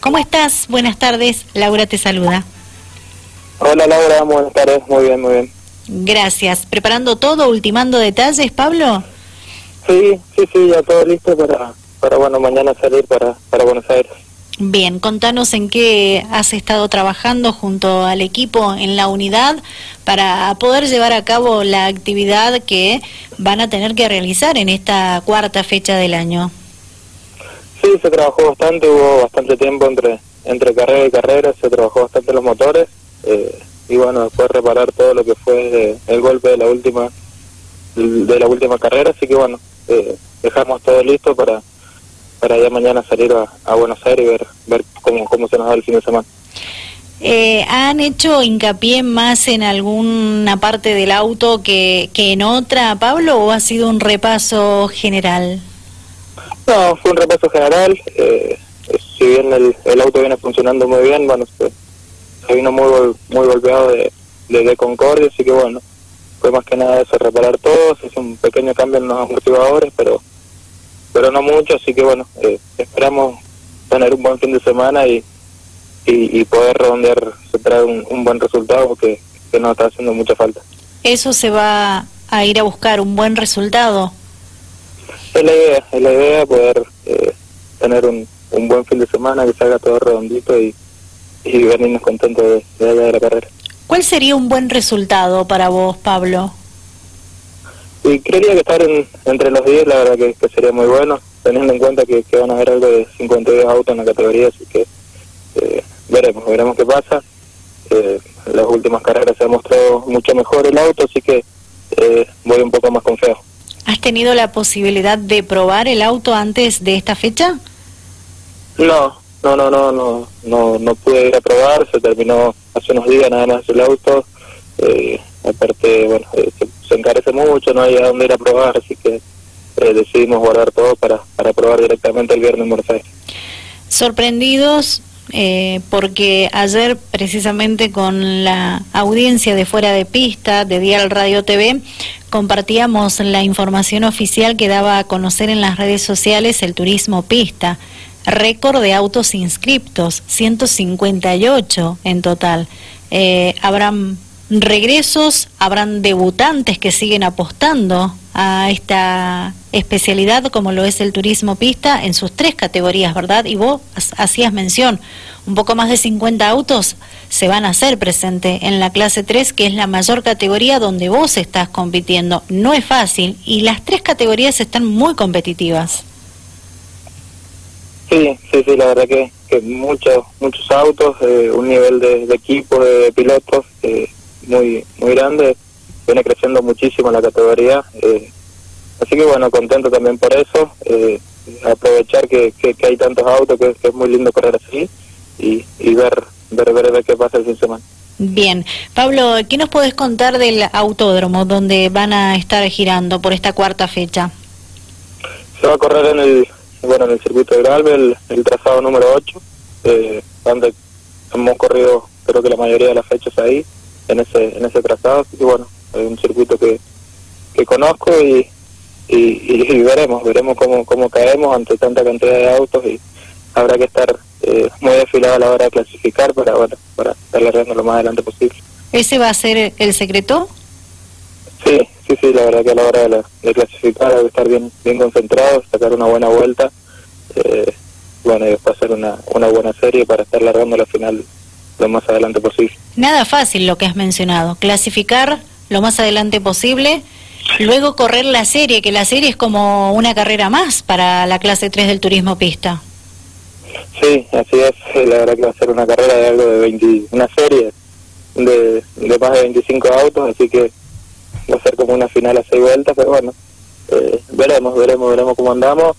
¿Cómo estás? Buenas tardes. Laura te saluda. Hola Laura, buenas tardes. Muy bien, muy bien. Gracias. ¿Preparando todo, ultimando detalles, Pablo? Sí, sí, sí, ya todo listo para, para bueno, mañana salir para, para Buenos Aires. Bien, contanos en qué has estado trabajando junto al equipo en la unidad para poder llevar a cabo la actividad que van a tener que realizar en esta cuarta fecha del año. Sí, se trabajó bastante, hubo bastante tiempo entre entre carrera y carrera, se trabajó bastante los motores eh, y bueno, después reparar todo lo que fue el golpe de la última de la última carrera, así que bueno, eh, dejamos todo listo para para ya mañana salir a, Buenos Aires y ver ver cómo cómo se nos da el fin de semana. Eh, ¿Han hecho hincapié más en alguna parte del auto que, que en otra, Pablo, o ha sido un repaso general? No, fue un repaso general. Eh, si bien el, auto viene funcionando muy bien, bueno, se, vino muy muy golpeado de, de, Concordia, así que bueno, fue más que nada eso, reparar todo, se hizo un pequeño cambio en los amortiguadores, pero pero no mucho, así que bueno, eh, esperamos tener un buen fin de semana y, y, poder redondear, traer un, un buen resultado que, que nos está haciendo mucha falta. ¿Eso se va a ir a buscar, un buen resultado? Es la idea, es la idea poder eh, tener un, un buen fin de semana, que salga todo redondito y, y venirnos contentos de, de allá de la carrera. ¿Cuál sería un buen resultado para vos, Pablo? Y creería que estar entre los 10, la verdad que, sería muy bueno, teniendo en cuenta que, van a haber algo de 52 autos en la categoría, así que eh, veremos, veremos qué pasa. Eh, las últimas carreras se ha mostrado mucho mejor el auto, así que eh, voy un poco más confiado. ¿Has tenido la posibilidad de probar el auto antes de esta fecha? No, no, no, no, no, no, no pude ir a probar, se terminó hace unos días nada más el auto. Eh, aparte, bueno, eh, se, encarece mucho, no hay a dónde ir a probar, así que eh, decidimos guardar todo para, para probar directamente el viernes en Buenos Aires. Sorprendidos eh, porque ayer precisamente con la audiencia de fuera de pista de Dial Radio TV compartíamos la información oficial que daba a conocer en las redes sociales el turismo pista. Récord de autos inscriptos, 158 en total. Eh, habrán regresos, habrán debutantes que siguen apostando a esta especialidad como lo es el turismo pista en sus tres categorías, ¿verdad? Y vos hacías mención, un poco más de 50 autos se van a hacer presente en la clase 3, que es la mayor categoría donde vos estás compitiendo. No es fácil y las tres categorías están muy competitivas. Sí, sí, sí, la verdad que, muchos muchos autos, eh, un nivel de, equipo, de pilotos eh, muy muy grande viene creciendo muchísimo la categoría. Eh, así que bueno, contento también por eso. Eh, aprovechar que, que, hay tantos autos, que, es muy lindo correr así y, y ver, ver, ver, qué pasa el fin de semana. Bien. Pablo, ¿qué nos podés contar del autódromo donde van a estar girando por esta cuarta fecha? Se va a correr en el, bueno, en el circuito de Gralbe, el, trazado número 8, eh, donde hemos corrido creo que la mayoría de las fechas ahí, en ese, en ese trazado, y bueno, es un circuito que, que conozco y, y, veremos, veremos cómo, cómo caemos ante tanta cantidad de autos y habrá que estar eh, muy afilado a la hora de clasificar para, bueno, para estar largando lo más adelante posible. ¿Ese va a ser el secreto? Sí, sí, sí, la verdad que a la hora de, clasificar hay que estar bien, bien concentrado, sacar una buena vuelta, eh, bueno, y después hacer una, una buena serie para estar largando la final lo más adelante posible. Nada fácil lo que has mencionado, clasificar lo más adelante posible, luego correr la serie, que la serie es como una carrera más para la clase 3 del turismo pista. Sí, así es, la verdad que va a ser una carrera de algo de 20, una serie de, de más de 25 autos, así que va a ser como una final a seis vueltas, pero bueno, eh, veremos, veremos, veremos cómo andamos,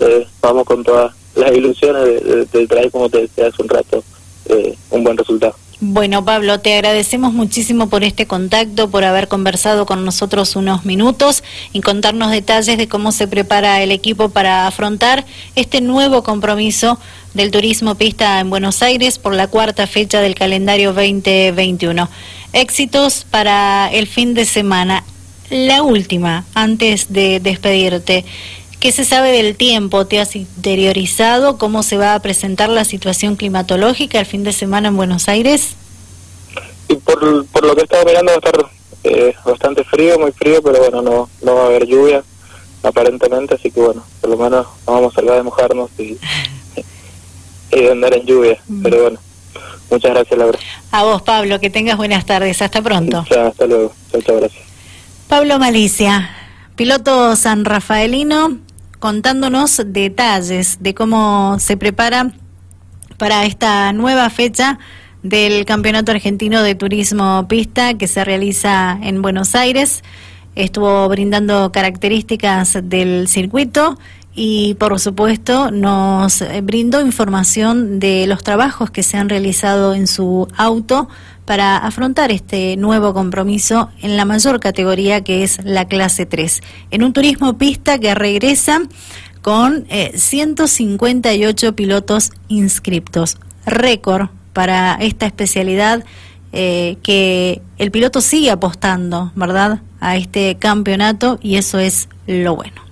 eh, vamos con todas las ilusiones de, de, traer, como te decía hace un rato, eh, un buen resultado. Bueno, Pablo, te agradecemos muchísimo por este contacto, por haber conversado con nosotros unos minutos y contarnos detalles de cómo se prepara el equipo para afrontar este nuevo compromiso del turismo pista en Buenos Aires por la cuarta fecha del calendario 2021. Éxitos para el fin de semana. La última, antes de despedirte. ¿Qué se sabe del tiempo? ¿Te has interiorizado cómo se va a presentar la situación climatológica el fin de semana en Buenos Aires? Y por, por lo que estaba mirando va a estar eh, bastante frío, muy frío, pero bueno, no, no va a haber lluvia aparentemente, así que bueno, por lo menos no vamos a salvar de mojarnos y, y de andar en lluvia, mm. pero bueno. Muchas gracias, Laura. A vos, Pablo, que tengas buenas tardes. Hasta pronto. hasta luego. Muchas gracias. Pablo Malicia, piloto san rafaelino, contándonos detalles de cómo se prepara para esta nueva fecha del Campeonato Argentino de Turismo Pista que se realiza en Buenos Aires. Estuvo brindando características del circuito y por supuesto nos brindó información de los trabajos que se han realizado en su auto para afrontar este nuevo compromiso en la mayor categoría que es la clase 3, en un turismo pista que regresa con 158 eh, pilotos inscriptos, récord para esta especialidad eh, que el piloto sigue apostando, ¿verdad?, a este campeonato y eso es lo bueno.